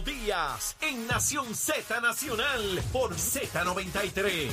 Leo Díaz en Nación Z Nacional por Z93.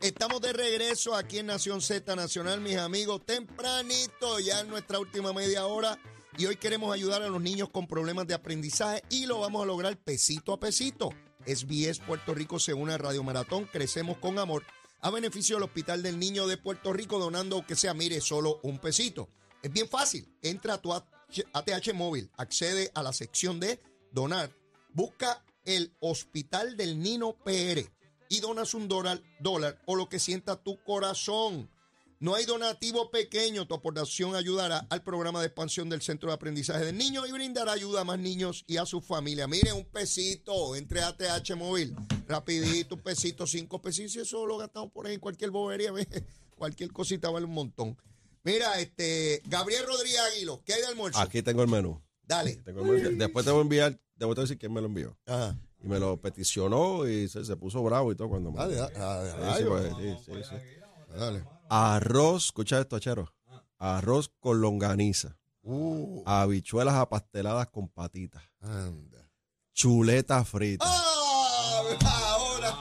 Estamos de regreso aquí en Nación Z Nacional, mis amigos, tempranito, ya en nuestra última media hora. Y hoy queremos ayudar a los niños con problemas de aprendizaje y lo vamos a lograr pesito a pesito. SBS Puerto Rico se une a Radio Maratón, crecemos con amor, a beneficio del Hospital del Niño de Puerto Rico, donando que sea, mire, solo un pesito. Es bien fácil, entra a tu ATH móvil, accede a la sección de donar, busca el Hospital del Niño PR y donas un dólar, dólar o lo que sienta tu corazón. No hay donativo pequeño, tu aportación ayudará al programa de expansión del Centro de Aprendizaje del Niño y brindará ayuda a más niños y a su familia. Mire, un pesito, entre ATH móvil, rapidito, un pesito, cinco pesitos, eso lo gastamos por ahí en cualquier bobería, cualquier cosita vale un montón. Mira, este, Gabriel Rodríguez Aguilo, ¿qué hay de almuerzo? Aquí tengo el menú. Dale. Después te voy a enviar, debo decir quién me lo envió. Ajá. Y me lo peticionó y se, puso bravo y todo cuando me. Dale, dale, pues, sí, sí, sí, Dale. Arroz, escucha esto, Chero. Arroz con longaniza. Uh. Habichuelas apasteladas con patitas. Anda. Chuleta frita. ¡Ah! Ahora,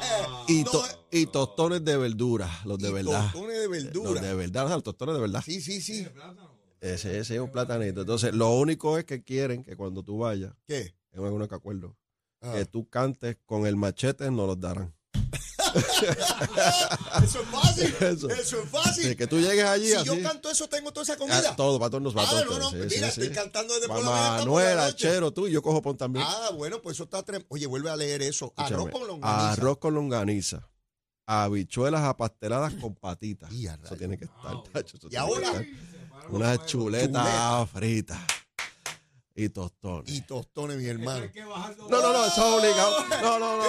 y, y, tostones de verdura, los de verdad. Tostones de verdura. Los de verdad, los tostones de verdad. Sí, sí, sí. Ese, ese es un platanito. Entonces, lo único es que quieren que cuando tú vayas, ¿qué? Es uno que acuerdo, que tú cantes con el machete, no los darán. eso es fácil. Eso, es fácil. que tú llegues allí. Si yo canto eso, tengo toda esa comida. Ah, todo, para todos nos va ah, no, no, mira, estoy cantando desde por la Manuel, Achero, tú y yo cojo pon también. Ah, bueno, pues eso está tremendo. Oye, vuelve a leer eso. arroz con longaniza. Arroz con longaniza. Habichuelas apasteladas con patitas. eso tiene que estar, tacho, Y ahora. Unas chuletas fritas. Y tostones. Y tostones, mi hermano. No, no, no, eso es obligado. No, no, no.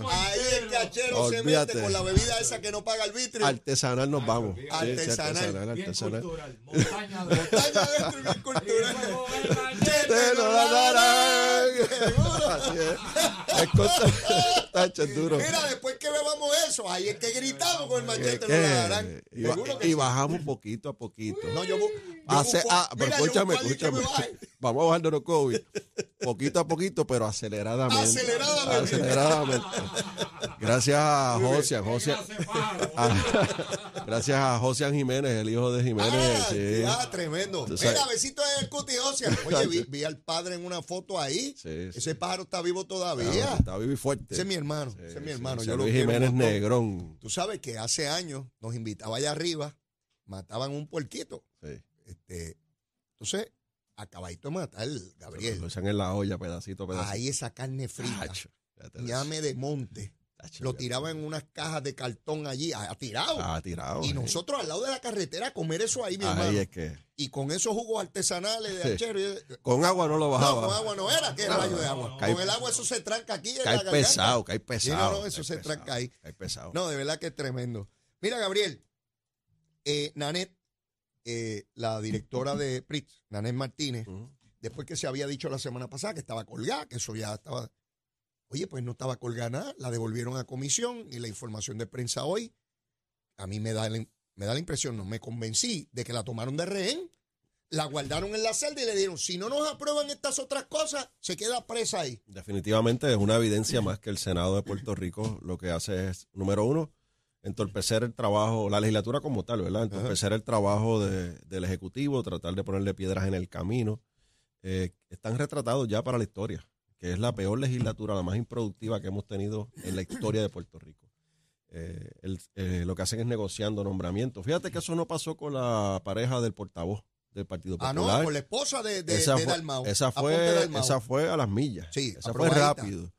no. Ahí el cachero se mete con la bebida esa que no paga el vitrio. Artesanal nos vamos. Artesanal. Sí, artesanal, artesanal. Montaña de Montaña de bien cultural. Te lo darán. Así es. Es cosa. Tacho, duro. Mira, después que bebamos eso, ahí es que gritamos con el machete. Y, bajamos poquito a poquito. No, yo. Hace, ah, pero escúchame, escúchame. Vamos a bajar COVID. Poquito a poquito, pero aceleradamente. Aceleradamente. Aceleradamente. Gracias a Josian. Josian gracias a Josian Jiménez, el hijo de Jiménez. Ah, sí. ah tremendo. Mira, besito de Cuti Josian. Oye, vi, al padre en una foto ahí. Ese pájaro está vivo todavía. está vivo y fuerte. Ese es mi hermano. ese es mi hermano. Yo Luis Jiménez Negrón. Tú sabes que hace años nos invitaba allá arriba, mataban un puerquito. Sí. Este, entonces, acabadito de matar, Gabriel. Lo echan en la olla, pedacito, pedacito. Ahí esa carne frita. llame de monte. Lo tiraban en unas cajas de cartón allí, ha tirado. Ah, tirado. Y nosotros al lado de la carretera comer eso ahí, mi ahí hermano. Es que... Y con esos jugos artesanales de achero. Con agua no lo bajaba. No, con agua no era, ¿qué rayo de agua? con el agua eso se tranca aquí. En cae pesado, cae pesado. no, no, eso se tranca ahí. Cae pesado. No, de verdad que es tremendo. Mira, Gabriel, eh, Nanet eh, la directora de PRITS, Nanés Martínez, después que se había dicho la semana pasada que estaba colgada, que eso ya estaba. Oye, pues no estaba colgada nada, la devolvieron a comisión y la información de prensa hoy, a mí me da, me da la impresión, no me convencí de que la tomaron de rehén, la guardaron en la celda y le dieron, si no nos aprueban estas otras cosas, se queda presa ahí. Definitivamente es una evidencia más que el Senado de Puerto Rico lo que hace es, número uno, entorpecer el trabajo, la legislatura como tal, ¿verdad? Entorpecer el trabajo del Ejecutivo, tratar de ponerle piedras en el camino. Eh, están retratados ya para la historia, que es la peor legislatura, la más improductiva que hemos tenido en la historia de Puerto Rico. Eh, eh, lo que hacen es negociando nombramientos. Fíjate que eso no pasó con la pareja del portavoz del Partido Popular. Ah, no, con la esposa de, de, esa, fue, esa, fue, esa fue a las millas. Sí, esa fue rápido.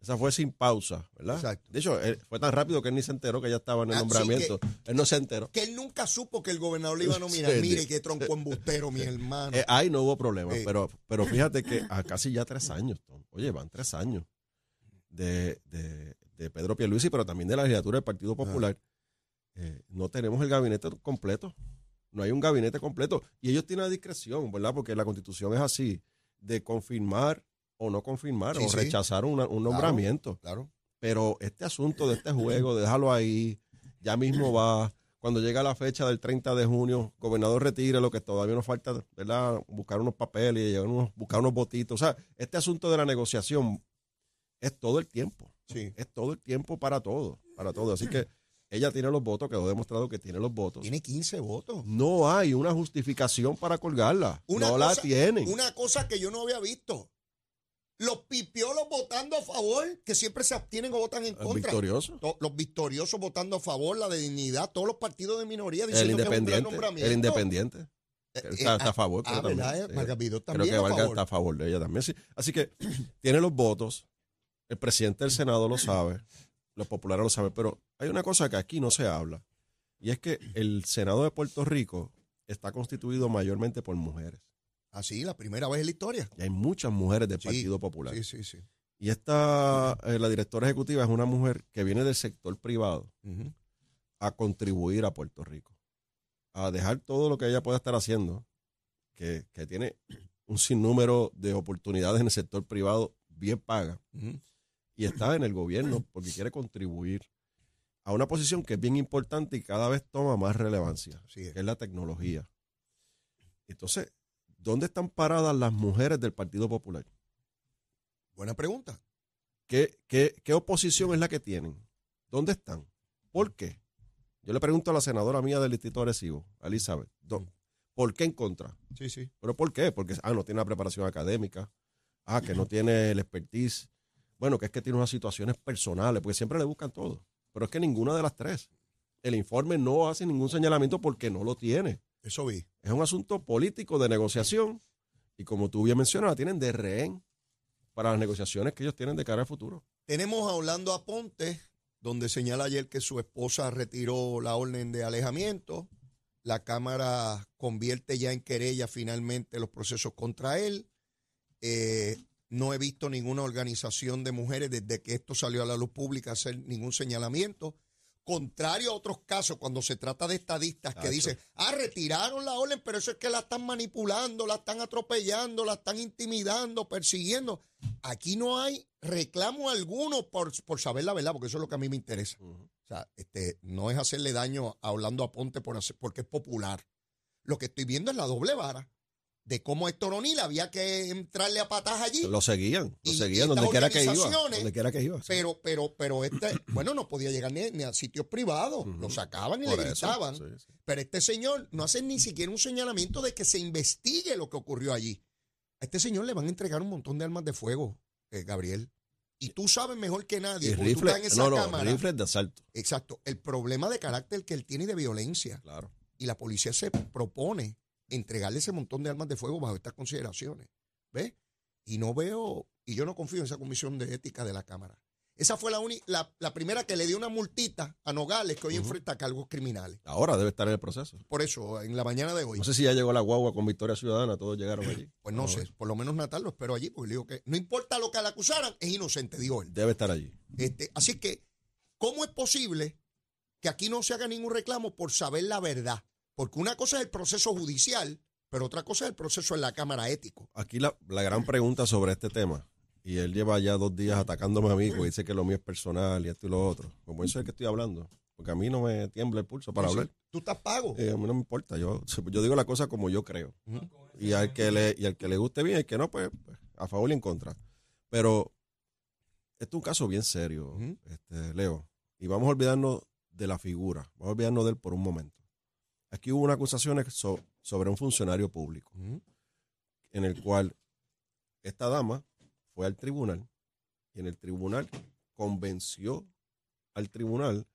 Esa fue sin pausa, ¿verdad? Exacto. De hecho, fue tan rápido que él ni se enteró que ya estaba en el ah, nombramiento. él no se enteró. Que él nunca supo que el gobernador le iba a nominar. Mire qué tronco embustero, mi hermano. Eh, ahí no hubo problema, pero, pero fíjate que a casi ya tres años, oye, van tres años de, de, de Pedro Pierluisi, pero también de la legislatura del Partido Popular. Eh, no tenemos el gabinete completo. No hay un gabinete completo. Y ellos tienen la discreción, ¿verdad? Porque la constitución es así, de confirmar o no confirmar o rechazar un nombramiento. Claro, Pero este asunto de este juego, déjalo ahí, ya mismo va cuando llega la fecha del 30 de junio, gobernador retire lo que todavía nos falta, ¿verdad? Buscar unos papeles, unos, buscar unos votitos. O sea, este asunto de la negociación es todo el tiempo. Sí. Es todo el tiempo para todo, para todo. Así que ella tiene los votos, quedó demostrado que tiene los votos. Tiene 15 votos. No hay una justificación para colgarla. Una no la tienen. Una cosa que yo no había visto. Los pipiolos votando a favor, que siempre se abstienen o votan en contra. victorioso. To- Los victoriosos votando a favor, la de dignidad, todos los partidos de minoría El diciendo que es un independiente. nombramiento. El independiente. Eh, Está, eh, está a favor. ah, creo también. ¿verdad? Eh, Vidó Creo también que Vargas está a favor de ella también. sí. Así que tiene los votos. El presidente del Senado lo sabe. Los populares lo saben. Pero hay una cosa que aquí no se habla. Y es que el Senado de Puerto Rico está constituido mayormente por mujeres. Así, la primera vez en la historia. Y hay muchas mujeres del Sí, Partido Popular. Sí, sí, sí. Y esta, eh, la directora ejecutiva es una mujer que viene del sector privado a contribuir a Puerto Rico, a dejar todo lo que ella pueda estar haciendo, que, que tiene un sinnúmero de oportunidades en el sector privado bien paga, y está en el gobierno porque quiere contribuir a una posición que es bien importante y cada vez toma más relevancia, es. que es la tecnología. Entonces, ¿dónde están paradas las mujeres del Partido Popular? Buena pregunta. ¿Qué, qué, qué oposición es la que tienen? ¿Dónde están? ¿Por qué? Yo le pregunto a la senadora mía del Distrito de Arecibo, a Elizabeth, ¿dó- ¿por qué en contra? Sí, sí. ¿Pero por qué? Porque, ah, no tiene la preparación académica, ah, que no tiene el expertise, bueno, que es que tiene unas situaciones personales, porque siempre le buscan todo. Pero es que ninguna de las tres. El informe no hace ningún señalamiento porque no lo tiene. Eso vi. Es un asunto político de negociación y como tú bien mencionas, la tienen de rehén para las negociaciones que ellos tienen de cara al futuro. Tenemos a Orlando Aponte, donde señala ayer que su esposa retiró la orden de alejamiento. La Cámara convierte ya en querella finalmente los procesos contra él. Eh, no he visto ninguna organización de mujeres desde que esto salió a la luz pública hacer ningún señalamiento. Contrario a otros casos, cuando se trata de estadistas que dicen, ah, retiraron la orden, pero eso es que la están manipulando, la están atropellando, la están intimidando, persiguiendo. Aquí no hay reclamo alguno por, por saber la verdad, porque eso es lo que a mí me interesa. O sea, este, no es hacerle daño a Orlando Aponte por hacer, porque es popular. Lo que estoy viendo es la doble vara de cómo Héctor O'Neill había que entrarle a patas allí. Lo seguían, lo seguían donde quiera que iba. Donde quiera que iba. sí. Pero, pero, pero este, bueno, no podía llegar ni, ni a sitios privados. Lo sacaban y Por le eso, gritaban. sí, sí. Pero este señor no hace ni siquiera un señalamiento de que se investigue lo que ocurrió allí. A este señor le van a entregar un montón de armas de fuego, eh, Gabriel. Y tú sabes mejor que nadie, Y porque tú estás en rifles, esa no, no, cámara. rifles de asalto, Exacto. El problema de carácter que él tiene y de violencia. claro. Y la policía se propone entregarle ese montón de armas de fuego bajo estas consideraciones. ¿Ves? Y no veo, y yo no confío en esa comisión de ética de la Cámara. Esa fue la, uni- la, la primera que le dio una multita a Nogales, que hoy Ujú. enfrenta cargos criminales. Ahora debe estar en el proceso. Por eso, en la mañana de hoy. No sé si ya llegó la guagua con Victoria Ciudadana, todos llegaron allí. Pues no sé, por lo menos Natal lo espero allí, porque le digo que no importa lo que le acusaran, es inocente, digo él. Debe estar allí. Este, así que, ¿cómo es posible que aquí no se haga ningún reclamo por saber la verdad? Porque una cosa es el proceso judicial, pero otra cosa es el proceso en la Cámara Ético. Aquí la, la gran pregunta sobre este tema, y él lleva ya dos días atacándome a mí, porque dice que lo mío es personal y esto y lo otro. Como eso es que estoy hablando, porque a mí no me tiembla el pulso para hablar. Tú estás pago. Eh, a mí no me importa, yo, yo digo la cosa como yo creo. Y al que le, y al que le guste bien, y al que no, pues, pues, a favor y en contra. Pero esto es un caso bien serio, este, Leo. Y vamos a olvidarnos de la figura, vamos a olvidarnos de él por un momento. Aquí hubo una acusación so- sobre un funcionario público, en el cual esta dama fue al tribunal y en el tribunal convenció al tribunal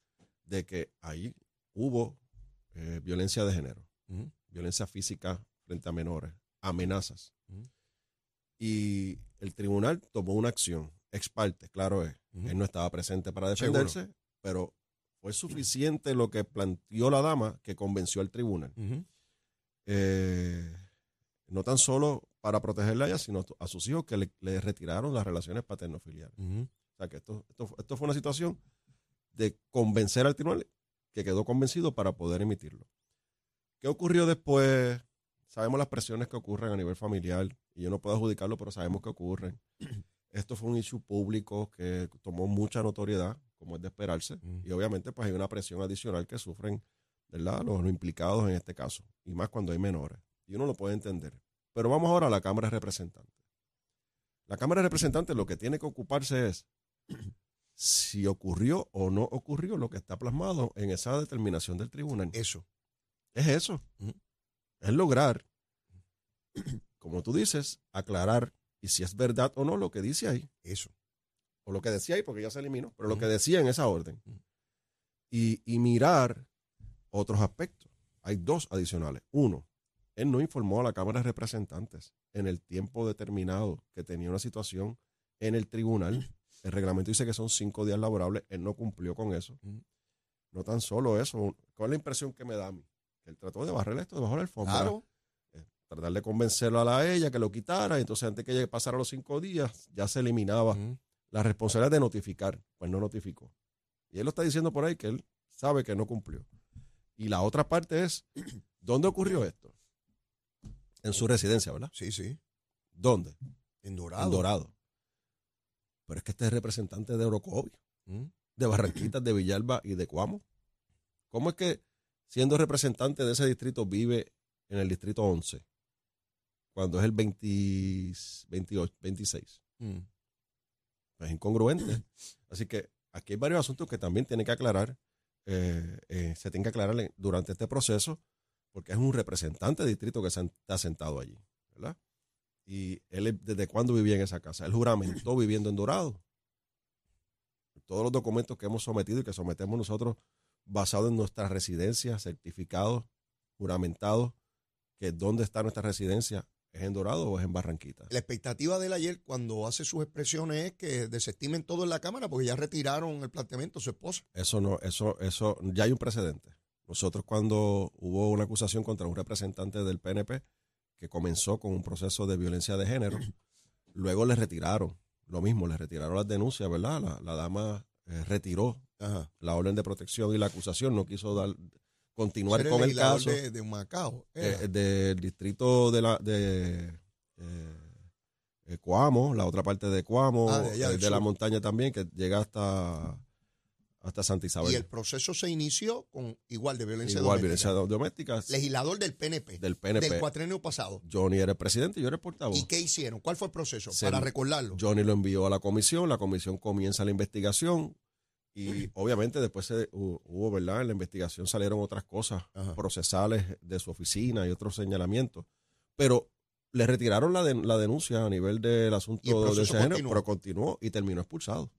de que ahí hubo eh, violencia de género violencia física frente a menores, amenazas. Y el tribunal tomó una acción, ex parte, claro es. Él no estaba presente para Seguro. defenderse, pero fue suficiente lo que planteó la dama que convenció al tribunal. Eh, no tan solo para protegerla a ella, sino a sus hijos que le, le retiraron las relaciones paterno-filiales. O sea que esto, esto, esto fue una situación de convencer al tribunal que quedó convencido para poder emitirlo. ¿Qué ocurrió después? Sabemos las presiones que ocurren a nivel familiar y yo no puedo adjudicarlo, pero sabemos que ocurren. Esto fue un issue público que tomó mucha notoriedad, como es de esperarse, Mm. y obviamente pues hay una presión adicional que sufren ¿verdad? Los, los implicados en este caso, y más cuando hay menores. Y uno lo puede entender. Pero vamos ahora a la Cámara de Representantes. La Cámara de Representantes lo que tiene que ocuparse es si ocurrió o no ocurrió lo que está plasmado en esa determinación del tribunal. Eso. Es eso. Ujú. Es lograr, como tú dices, aclarar y si es verdad o no lo que dice ahí. Eso. O lo que decía ahí, porque ya se eliminó, pero lo que decía en esa orden. Y, y mirar otros aspectos. Hay dos adicionales. Uno, él no informó a la Cámara de Representantes en el tiempo determinado que tenía una situación en el tribunal. El reglamento dice que son cinco días laborables. Él no cumplió con eso. No tan solo eso. ¿Cuál es la impresión que me da a mí? Que él trató de barrer esto debajo de la alfombra. Claro. Tratar de convencerlo a la ella que lo quitara. Entonces, antes que pasara los cinco días, ya se eliminaba. La responsabilidad de notificar. Pues no notificó. Y él lo está diciendo por ahí que él sabe que no cumplió. Y la otra parte es, ¿dónde ocurrió esto? En su residencia, ¿verdad? Sí, sí. ¿Dónde? En Dorado. En Dorado. Pero es que este es representante de Orocovi, Ujú. de Barranquitas, de Villalba y de Cuamo. ¿Cómo es que siendo representante de ese distrito vive en el distrito 11? Cuando es el 20 28, 26. Ujú. Es incongruente. Así que aquí hay varios asuntos que también tiene que aclarar, eh, eh, se tiene que aclarar durante este proceso, porque es un representante de distrito que se está sentado allí, ¿verdad? Y él, es- ¿desde cuándo vivía en esa casa? Él juramentó viviendo en Dorado. Todos los documentos que hemos sometido y que sometemos nosotros basados en nuestra residencia, certificados, juramentados, que dónde está nuestra residencia, ¿es en Dorado o es en Barranquita? La expectativa de él ayer cuando hace sus expresiones es que desestimen todo en la Cámara porque ya retiraron el planteamiento su esposa. Eso no, eso, eso, ya hay un precedente. Nosotros cuando hubo una acusación contra un representante del PNP que comenzó con un proceso de violencia de género, luego le retiraron, lo mismo, le retiraron las denuncias, ¿verdad? La, la dama eh, retiró Ajá. la orden de protección y la acusación, no quiso dar, continuar con el legislador caso de, de Macao. eh, del distrito de la de eh, eh, Coamo, la otra parte de Coamo, Ah, de allá eh, de la montaña también, que llega hasta, hasta Santa Isabel. y el proceso se inició con igual de violencia Igual, doméstica. violencia doméstica Legislador del PNP. del PNP. Del cuatrenio pasado. Johnny era el presidente y yo era el portavoz. ¿Y qué hicieron? ¿Cuál fue el proceso? Se- Para recordarlo. Johnny lo envió a la comisión, la comisión comienza la investigación y obviamente después se, hu- hubo, ¿verdad? En la investigación salieron otras cosas Ajá. procesales de su oficina y otros señalamientos, pero le retiraron la, de- la denuncia a nivel del asunto de ese género, pero continuó y terminó expulsado.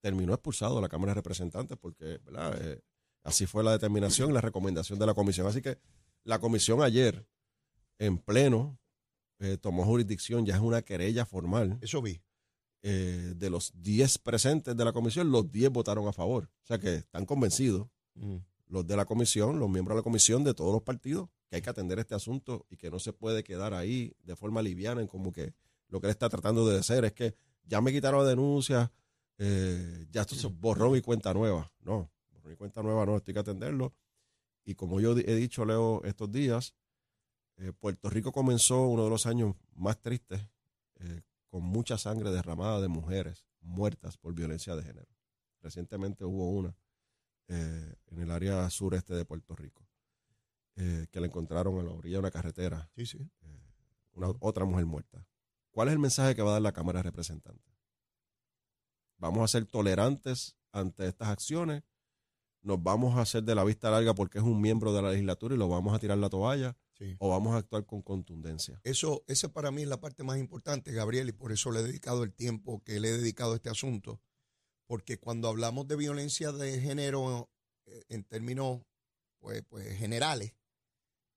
Terminó expulsado de la Cámara de Representantes porque, ¿verdad? Eh, así fue la determinación y la recomendación de la comisión. Así que la comisión ayer, en pleno, eh, tomó jurisdicción, ya es una querella formal. Eso vi. Eh, de los 10 presentes de la comisión, los 10 votaron a favor. O sea que están convencidos los de la comisión, los miembros de la comisión de todos los partidos, que hay que atender este asunto y que no se puede quedar ahí de forma liviana en como que lo que él está tratando de hacer es que ya me quitaron la denuncia, eh, ya esto se borró mi cuenta nueva. No, borrón y cuenta nueva no, estoy que atenderlo. Y como yo he dicho, Leo, estos días, eh, Puerto Rico comenzó uno de los años más tristes, eh, con mucha sangre derramada de mujeres muertas por violencia de género. Recientemente hubo una eh, en el área sureste de Puerto Rico, eh, que la encontraron a la orilla de una carretera, Sí, sí. una, otra mujer muerta. ¿Cuál es el mensaje que va a dar la Cámara de Representantes? ¿Vamos a ser tolerantes ante estas acciones? ¿Nos vamos a hacer de la vista larga porque es un miembro de la legislatura y lo vamos a tirar la toalla? Sí. ¿O vamos a actuar con contundencia? Eso, esa para mí es la parte más importante, Gabriel, y por eso le he dedicado el tiempo que le he dedicado a este asunto. Porque cuando hablamos de violencia de género eh, en términos pues, pues, generales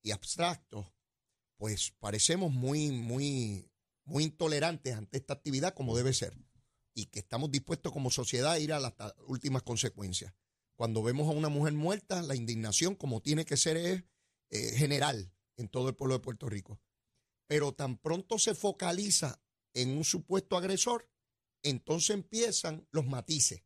y abstractos, pues parecemos muy, muy, muy intolerantes ante esta actividad como debe ser. Y que estamos dispuestos como sociedad a ir a las últimas consecuencias. Cuando vemos a una mujer muerta, la indignación, como tiene que ser, es eh, general en todo el pueblo de Puerto Rico. Pero tan pronto se focaliza en un supuesto agresor, entonces empiezan los matices,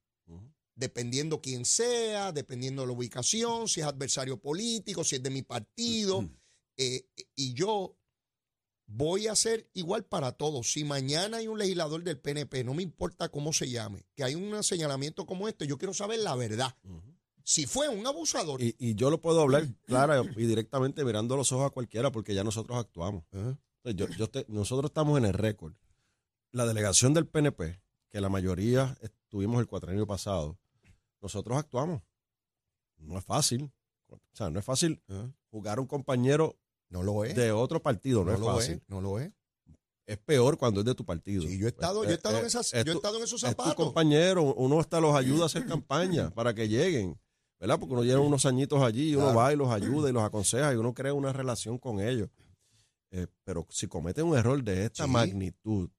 dependiendo quién sea, dependiendo de la ubicación, si es adversario político, si es de mi partido. eh, y yo voy a ser igual para todos. Si mañana hay un legislador del PNP, no me importa cómo se llame, que hay un señalamiento como este, yo quiero saber la verdad. Si fue un abusador. Y, y yo lo puedo hablar clara y directamente mirando los ojos a cualquiera porque ya nosotros actuamos. Yo- yo te- nosotros estamos en el récord. La delegación del PNP, que la mayoría estuvimos el cuatrenio pasado, nosotros actuamos. No es fácil. O sea, no es fácil jugar a un compañero No lo es. de otro partido, no, no es lo fácil. es. No lo es. Es peor cuando es de tu partido. Sí, yo he estado, yo he Eh, estado en eh, esas, es yo he tu- estado en esos es tu zapatos. compañero, uno hasta los ayuda a hacer campaña para que lleguen, ¿verdad? Porque uno lleva unos añitos allí, y uno Claro. va y los ayuda y los aconseja y uno crea una relación con ellos. Eh, pero si cometen un error de esta Sí. magnitud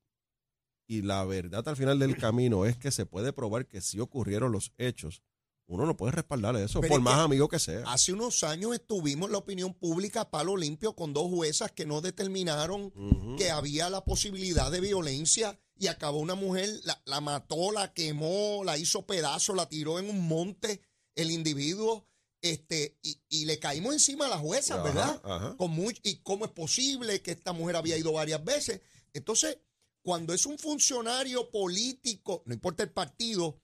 y la verdad al final del camino es que se puede probar que sí ocurrieron los hechos, uno no puede respaldar eso, Pero por es más amigo que sea. Hace unos años estuvimos en la opinión pública a palo limpio con dos juezas que no determinaron que había la posibilidad de violencia y acabó una mujer, la, la mató, la quemó, la hizo pedazo, la tiró en un monte el individuo, este, y, y le caímos encima a la jueza, Ajá, ¿verdad? ajá. Con y cómo es posible que esta mujer había ido varias veces. Entonces, cuando es un funcionario político, no importa el partido,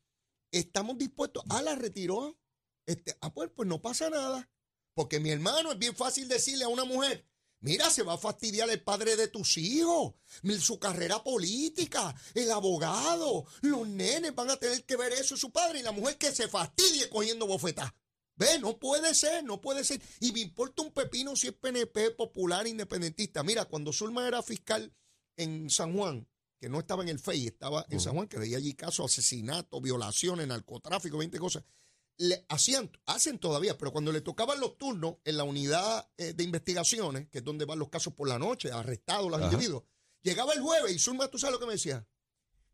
estamos dispuestos, ah, la retiró. Este, ah, pues, pues no pasa nada. Porque mi hermano es bien fácil decirle a una mujer, mira, se va a fastidiar el padre de tus hijos, su carrera política, el abogado, los nenes van a tener que ver eso, su padre, y la mujer que se fastidie cogiendo bofetas. Ve, no puede ser, no puede ser. Y me importa un pepino si es PNP, popular, independentista. Mira, cuando Zulma era fiscal en San Juan, que no estaba en el FEI, estaba en San Juan, que veía allí casos, asesinatos, violaciones, narcotráfico, 20 cosas. Le hacían, hacen todavía, pero cuando le tocaban los turnos en la unidad eh, de investigaciones, que es donde van los casos por la noche, arrestados los Ajá. individuos, llegaba el jueves y Zulma, ¿tú sabes lo que me decía?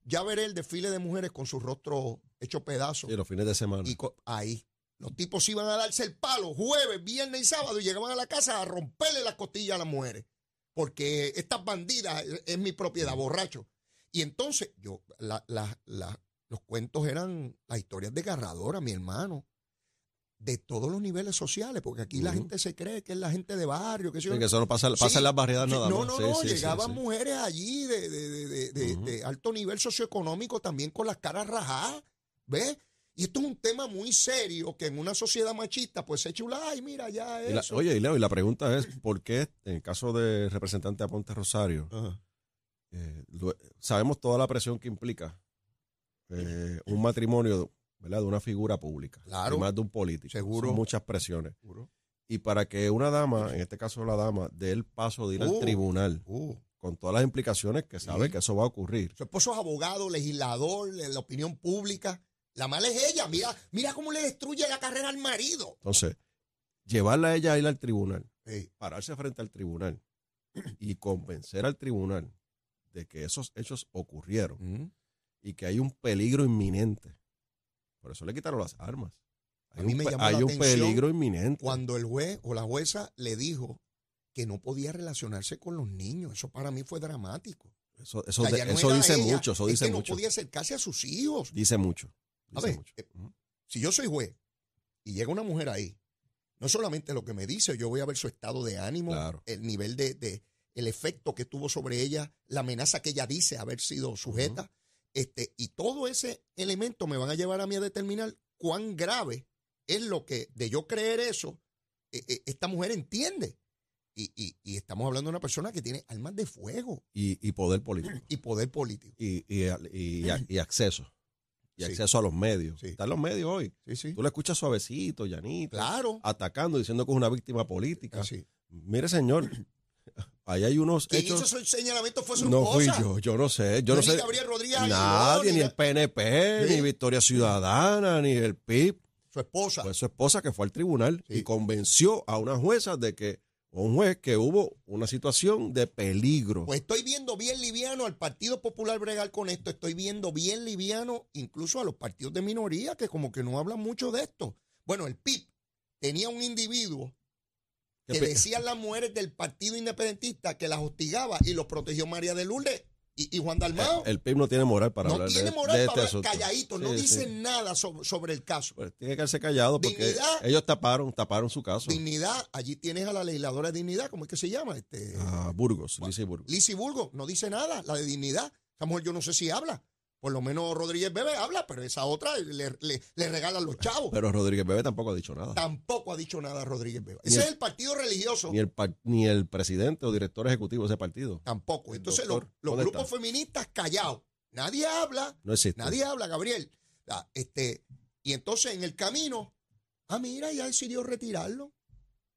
Ya veré el desfile de mujeres con su rostro hecho pedazos. Sí, los fines de semana. Y ahí. Los tipos iban a darse el palo jueves, viernes y sábado y llegaban a la casa a romperle las costillas a las mujeres. Porque estas bandidas es, es mi propiedad, borracho. Y entonces, yo, la- la- la- los cuentos eran las historias desgarradoras, mi hermano. De todos los niveles sociales, porque aquí la gente se cree que es la gente de barrio, que, Sí, que eso no pasa, pasa Sí. en las barriadas nada no, más. no, no, sí, sí, llegaban mujeres allí de, de- de- alto nivel socioeconómico también con las caras rajadas, ¿ves? Y esto es un tema muy serio que en una sociedad machista pues se chula, ay, mira, ya Y la- eso. oye, y Leo, y la pregunta es, ¿por qué en el caso del representante Aponte Rosario, eh, lo- sabemos toda la presión que implica eh, un matrimonio ¿verdad? de una figura pública, Claro. y más de un político? Seguro. Son muchas presiones. Seguro. Y para que una dama, en este caso la dama, dé el paso de ir Uh. al tribunal, Uh, con todas las implicaciones que sabe Sí. que eso va a ocurrir, Su esposo es abogado, legislador, la opinión pública. La mala es ella, mira, mira cómo le destruye la carrera al marido. entonces, llevarla a ella a ir al tribunal, Sí. pararse frente al tribunal y convencer al tribunal de que esos hechos ocurrieron Mm. Y que hay un peligro inminente. Por eso le quitaron las armas. A Hay mí un, me llamó hay la un atención peligro inminente. Cuando el juez o la jueza le dijo que no podía relacionarse con los niños, eso para mí fue dramático. Eso, O eso, sea, no eso dice ella, mucho, eso es dice que no mucho. podía acercarse a sus hijos. Dice mucho. A Dice ver, mucho. eh. Si yo soy juez y llega una mujer ahí, no solamente lo que me dice, yo voy a ver su estado de ánimo, Claro. el nivel de, de- el efecto que tuvo sobre ella, la amenaza que ella dice haber sido sujeta, este, y todo ese elemento me van a llevar a mí a determinar cuán grave es lo que, de yo creer eso, eh, eh, esta mujer entiende. Y, y- y estamos hablando de una persona que tiene armas de fuego Y, y poder político. y poder político. Y, acceso. Y Sí. acceso a los medios. Sí. Están los medios hoy. Sí, sí. Tú le escuchas suavecito, llanito, Claro. atacando, diciendo que es una víctima política. Sí. Mire, señor, ahí hay unos hechos. hizo ese señalamiento fue su No fui yo, yo no sé, yo no, sé. Gabriel Rodríguez Nadie, ni el PNP, Sí. ni Victoria Ciudadana, ni el PIB. Su esposa. Fue su esposa que fue al tribunal Sí. y convenció a una jueza de que, o un juez, que hubo una situación de peligro. Pues estoy viendo bien liviano al Partido Popular bregar con esto. Estoy viendo bien liviano incluso a los partidos de minoría que como que no hablan mucho de esto. Bueno, el PIB tenía un individuo Que decían las mujeres del Partido Independentista que las hostigaba y los protegió María de Lourdes y, y Juan Dalmao. el PIB no tiene moral para no hablar tiene moral de para este hablar asunto. calladito, no sí. dicen nada sobre, sobre el caso. Pues tiene que quedarse callado porque Dignidad. ellos taparon, taparon su caso. Dignidad, allí tienes a la legisladora de Dignidad, ¿cómo es que se llama? Este, A Burgos, Lizy Burgos. Lizzie Burgo, no dice nada, la de Dignidad. Esa mujer yo no sé si habla. Por lo menos Rodríguez Bebe habla, pero esa otra le, le, le regalan los chavos. Pero Rodríguez Bebe tampoco ha dicho nada. Tampoco ha dicho nada Rodríguez Bebe. Ni Ese el- es el partido religioso. Ni el, ni el presidente o director ejecutivo de ese partido. Tampoco. Entonces doctor, los, los ¿dónde grupos está? feministas callados. Nadie habla. No existe. Nadie habla, Gabriel. Ah, Este, y entonces en el camino, ah, mira, ya decidió retirarlo.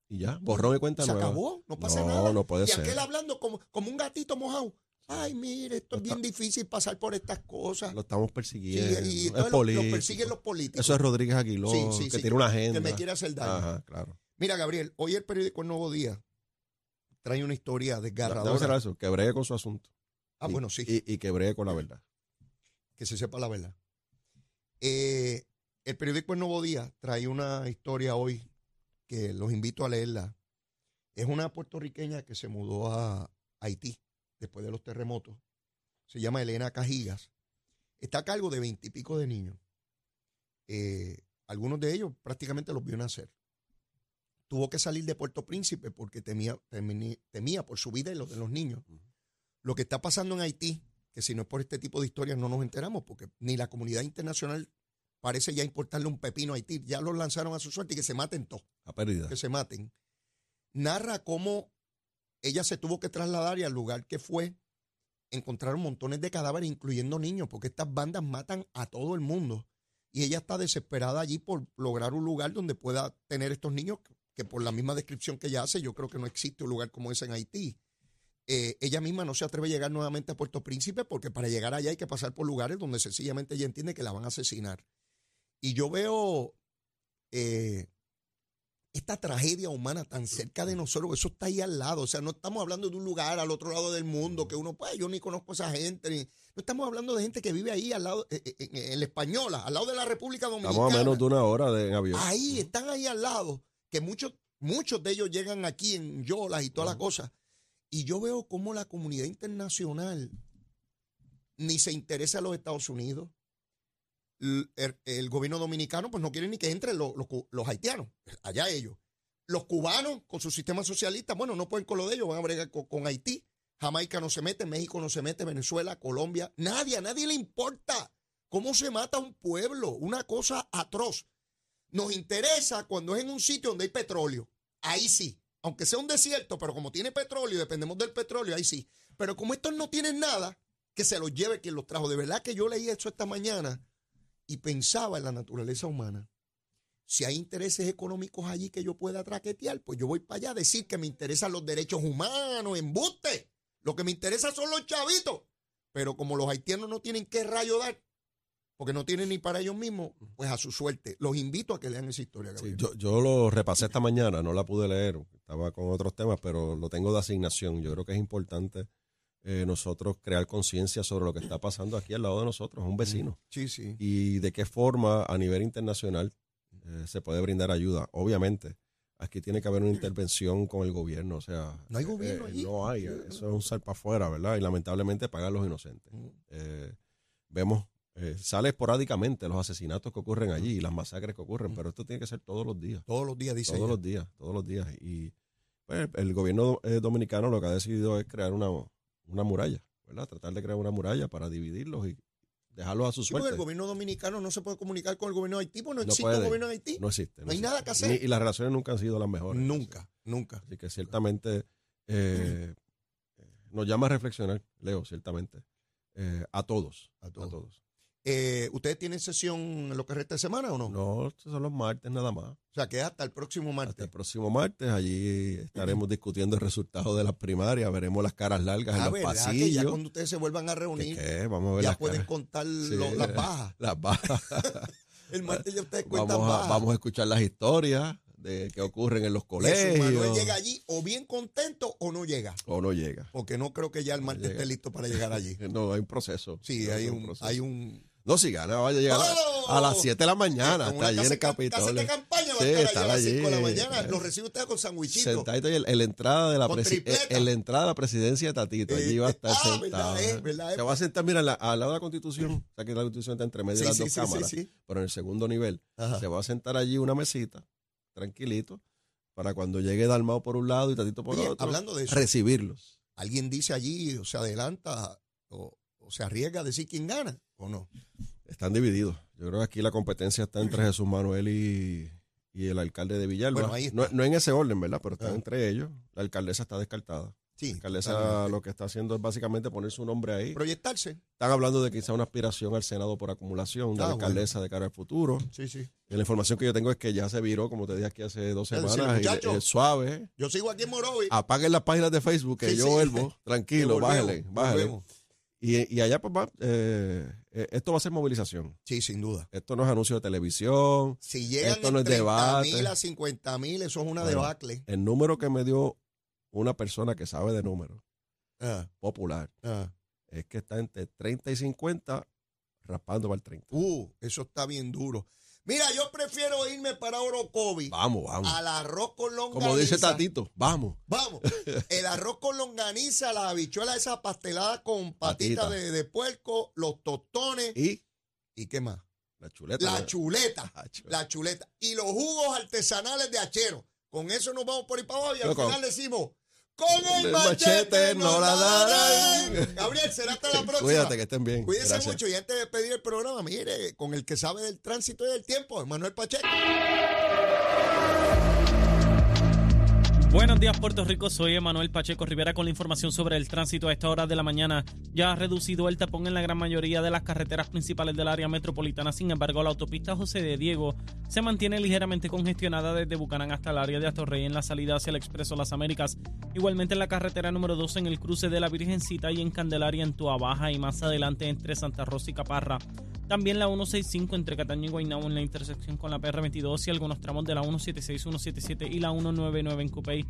Y ya, borrón y cuenta Se nueva. acabó, no pasa No, nada. no puede y ser. aquel hablando como, como un gatito mojado. Ay, mire, esto es bien difícil pasar por estas cosas. Lo estamos Sí, persiguiendo. y es lo, lo político. persiguen los políticos. Eso es Rodríguez Aguiló, Sí, sí, que sí, tiene una agenda. que me quiere hacer daño. Ajá, claro. Mira, Gabriel, hoy el periódico El Nuevo Día trae una historia desgarradora. hacer eso, que bregue con su asunto. Ah, Y- bueno, sí, Y, y que bregue con la verdad. que se sepa la verdad. Eh, el periódico El Nuevo Día trae una historia hoy que los invito a leerla. Es una puertorriqueña que se mudó a Haití después de los terremotos. Se llama Elena Cajigas. Está a cargo de veintipico de niños. Eh, algunos de ellos prácticamente los vio nacer. Tuvo que salir de Puerto Príncipe porque temía, temía por su vida y los de los niños. Lo que está pasando en Haití, que si no es por este tipo de historias no nos enteramos, porque ni la comunidad internacional parece ya importarle un pepino a Haití. Ya los lanzaron a su suerte y que se maten todos A pérdida. que se maten, narra cómo ella se tuvo que trasladar y al lugar que fue encontraron montones de cadáveres, incluyendo niños, porque estas bandas matan a todo el mundo. Y ella está desesperada allí por lograr un lugar donde pueda tener estos niños, que por la misma descripción que ella hace, yo creo que no existe un lugar como ese en Haití. Eh, ella misma no se atreve a llegar nuevamente a Puerto Príncipe porque para llegar allá hay que pasar por lugares donde sencillamente ella entiende que la van a asesinar. Y yo veo eh, esta tragedia humana tan cerca de nosotros, eso está ahí al lado. O sea, no estamos hablando de un lugar al otro lado del mundo que uno, pues yo ni conozco a esa gente. ni- no estamos hablando de gente que vive ahí al lado, eh, eh, en, en la Española, al lado de la República Dominicana. Estamos a menos de una hora de, en avión. Ahí, están ahí al lado, que muchos, muchos de ellos llegan aquí en Yolas y toda la cosa. Y yo veo cómo la comunidad internacional ni se interesa a los Estados Unidos. L- El, gobierno dominicano pues no quiere ni que entren los, los los haitianos, allá ellos. Los cubanos con su sistema socialista, bueno, no pueden con lo de ellos, van a bregar con, con Haití. Jamaica no se mete, México no se mete, Venezuela, Colombia, nadie, a nadie le importa cómo se mata un pueblo, una cosa atroz. Nos interesa cuando es en un sitio donde hay petróleo. Ahí sí. Aunque sea un desierto, pero como tiene petróleo, dependemos del petróleo, ahí sí. Pero como estos no tienen nada, que se los lleve quien los trajo. De verdad que yo leí eso esta mañana y pensaba en la naturaleza humana. Si hay intereses económicos allí que yo pueda traquetear, pues yo voy para allá a decir que me interesan los derechos humanos, embuste. Lo que me interesa son los chavitos. Pero como los haitianos no tienen qué rayo dar, porque no tienen ni para ellos mismos, pues a su suerte. Los invito a que lean esa historia. Sí, yo, yo lo repasé esta mañana, no la pude leer, estaba con otros temas, pero lo tengo de asignación. Yo creo que es importante eh, nosotros crear conciencia sobre lo que está pasando aquí al lado de nosotros, un vecino, Sí, sí. y de qué forma a nivel internacional eh, se puede brindar ayuda. Obviamente, aquí tiene que haber una intervención con el gobierno, o sea, No hay gobierno eh, allí. no hay, eso es un sal para afuera, ¿verdad? Y lamentablemente pagan los inocentes. Mm. Eh, vemos, eh, sale esporádicamente los asesinatos que ocurren allí y las masacres que ocurren, pero esto tiene que ser todos los días. Todos los días, dice Todos ella. los días, todos los días. Y pues, el gobierno eh, dominicano lo que ha decidido es crear una, una muralla, ¿verdad? Tratar de crear una muralla para dividirlos y dejarlos a su Sí, porque el gobierno dominicano no se puede comunicar con el gobierno de Haití, porque no, No existe puede. un gobierno de Haití. No existe. No hay existe. nada que hacer. Ni- y las relaciones nunca han sido las mejores. nunca, nunca. Así que ciertamente eh, nos llama a reflexionar, Leo, ciertamente, eh, a todos. A A todos. Eh, ¿Ustedes tienen sesión en lo que resta de semana o no? No, estos son los martes nada más. O sea, que es hasta el próximo Hasta martes. el próximo martes, allí estaremos discutiendo el resultado de las primarias, veremos las caras largas en Ah, los ¿verdad? Que ya pasillos. cuando ustedes se vuelvan a ¿Qué, reunir, qué? Vamos a ver ya las pueden caras. contar Sí. lo- las bajas. Las bajas. El martes ya ustedes cuentan vamos, a, bajas. vamos a escuchar las historias de que ocurren en los Jesús Manuel colegios. llega allí o bien contento o no llega. O no llega. Porque no creo que ya el martes esté listo para llegar allí. No, hay un proceso. Sí, No, hay hay un, proceso. hay un No, si gana, vaya a llegar a- ¡Oh! a, las 7 de la mañana. Está allí en el Capitolio. de campaña Sí, allí a las 5 de la mañana. Lo recibe usted con sandwichito. Sentadito ahí en, en la entrada de la en, en la entrada de la presidencia de Tatito. Allí Eh, va a estar ah, sentado. verdad es, ¿eh? verdad. Se va a sentar, mira, la- al lado de la Constitución. O sea que la Constitución está entre medio Sí, de las dos cámaras. Pero en el segundo nivel. Ajá. Se va a sentar allí una mesita, tranquilito, para cuando llegue Dalmao por un lado y Tatito por Oye, otro. hablando de eso. Recibirlos. Alguien dice allí o se adelanta o se arriesga a decir quién gana o no. Están divididos. Yo creo que aquí la competencia está entre Jesús Manuel y, y el alcalde de Villalba. Bueno, no, no en ese orden, ¿verdad? Pero están Ah. entre ellos. La alcaldesa está descartada. Sí, La alcaldesa totalmente. lo que está haciendo es básicamente poner su nombre ahí. proyectarse. Están hablando de quizá una aspiración al Senado por acumulación de Ah, la bueno. alcaldesa de cara al futuro. Sí, sí. Y la información que yo tengo es que ya se viró, como te dije aquí hace dos decir, semanas, y es suave. Yo sigo aquí en Morovi. Apaguen las páginas de Facebook, que Sí, yo sí. vuelvo. Tranquilo, bájale, bájale. Y, y allá, papá, eh, eh, esto va a ser movilización. Sí, sin duda. Esto no es anuncio de televisión. Si llegan Esto no es 30 debate. mil a 50 mil, eso es una Bueno. debacle. El número que me dio una persona que sabe de números, Ah, popular, ah. es que está entre 30 y 50, raspando para el 30. Uh, eso está bien duro. Mira, yo prefiero irme para Orocovi Vamos, vamos. al arroz con longaniza. Como dice Tatito, vamos. Vamos, el arroz con longaniza, la habichuela esa pastelada con patita, Patita. de, de puerco, los tostones y, Y qué más? la chuleta. La chuleta, La chuleta. la chuleta y los jugos artesanales de achero. Con eso nos vamos por ahí para abajo y al Loco. final decimos, con el, El machete, machete no la darán. darán. Gabriel, será hasta la próxima. Cuídate, que estén bien. Cuídense Gracias. mucho y antes de pedir el programa, mire, con el que sabe del tránsito y del tiempo, Manuel Pacheco. Buenos días Puerto Rico, soy Emanuel Pacheco Rivera con la información sobre el tránsito a esta hora de la mañana. Ya ha reducido el tapón en la gran mayoría de las carreteras principales del área metropolitana, sin embargo la autopista José de Diego se mantiene ligeramente congestionada desde Bucanán hasta el área de Atorrey en la salida hacia el Expreso Las Américas. Igualmente en la carretera número 2 en el cruce de la Virgencita y en Candelaria en Tua Baja y más adelante entre Santa Rosa y Caparra. También la 165 entre Cataño y Guaynabo en la intersección con la PR22 y algunos tramos de la 176, 177 y la 199 en Cupey.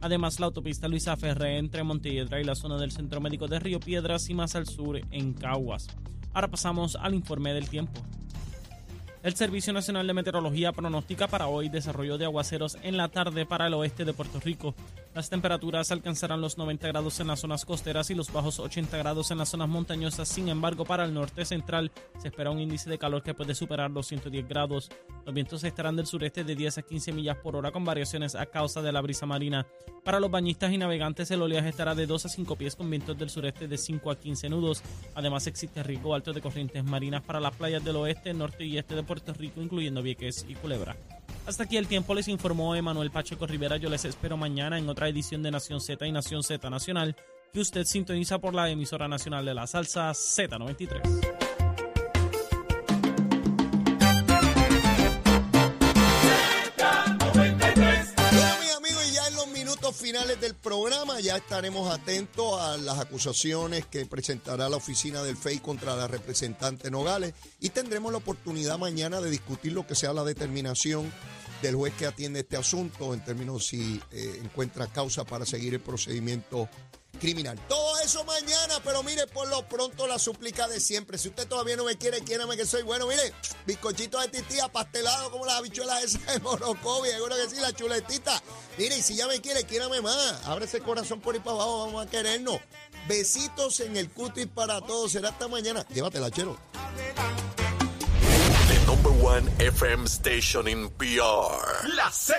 Además, la autopista Luisa Ferré entre Montelledra y la zona del Centro Médico de Río Piedras y más al sur en Caguas. Ahora pasamos al informe del tiempo. El Servicio Nacional de Meteorología pronostica para hoy desarrollo de aguaceros en la tarde para el oeste de Puerto Rico. Las temperaturas alcanzarán los 90 grados en las zonas costeras y los bajos 80 grados en las zonas montañosas. Sin embargo, para el norte central se espera un índice de calor que puede superar los 110 grados. Los vientos estarán del sureste de 10 a 15 millas por hora con variaciones a causa de la brisa marina. Para los bañistas y navegantes el oleaje estará de 2 a 5 pies con vientos del sureste de 5 a 15 nudos. Además existe riesgo alto de corrientes marinas para las playas del oeste, norte y este de Puerto Rico, incluyendo Vieques y Culebra. Hasta aquí el tiempo les informó Emanuel Pacheco Rivera. Yo les espero mañana en otra edición de Nación Z y Nación Z Nacional que usted sintoniza por la emisora nacional de la salsa Z93. Finales del programa. Ya estaremos atentos a las acusaciones que presentará la oficina del FEI contra la representante Nogales y tendremos la oportunidad mañana de discutir lo que sea la determinación del juez que atiende este asunto en términos si eh, encuentra causa para seguir el procedimiento criminal. Todo eso mañana, pero mire, por lo pronto la súplica de siempre. Si usted todavía no me quiere, quiérame que soy bueno. Mire, bizcochito de titía, pastelado como las habichuelas esas de Morocovi, seguro que sí, la chuletita. Mire, y si ya me quiere, quiérame más. Abre ese corazón por ahí para abajo, vamos a querernos. Besitos en el cutis para todos. Será hasta mañana. Llévatela, chero. Number one FM station in PR. La Z.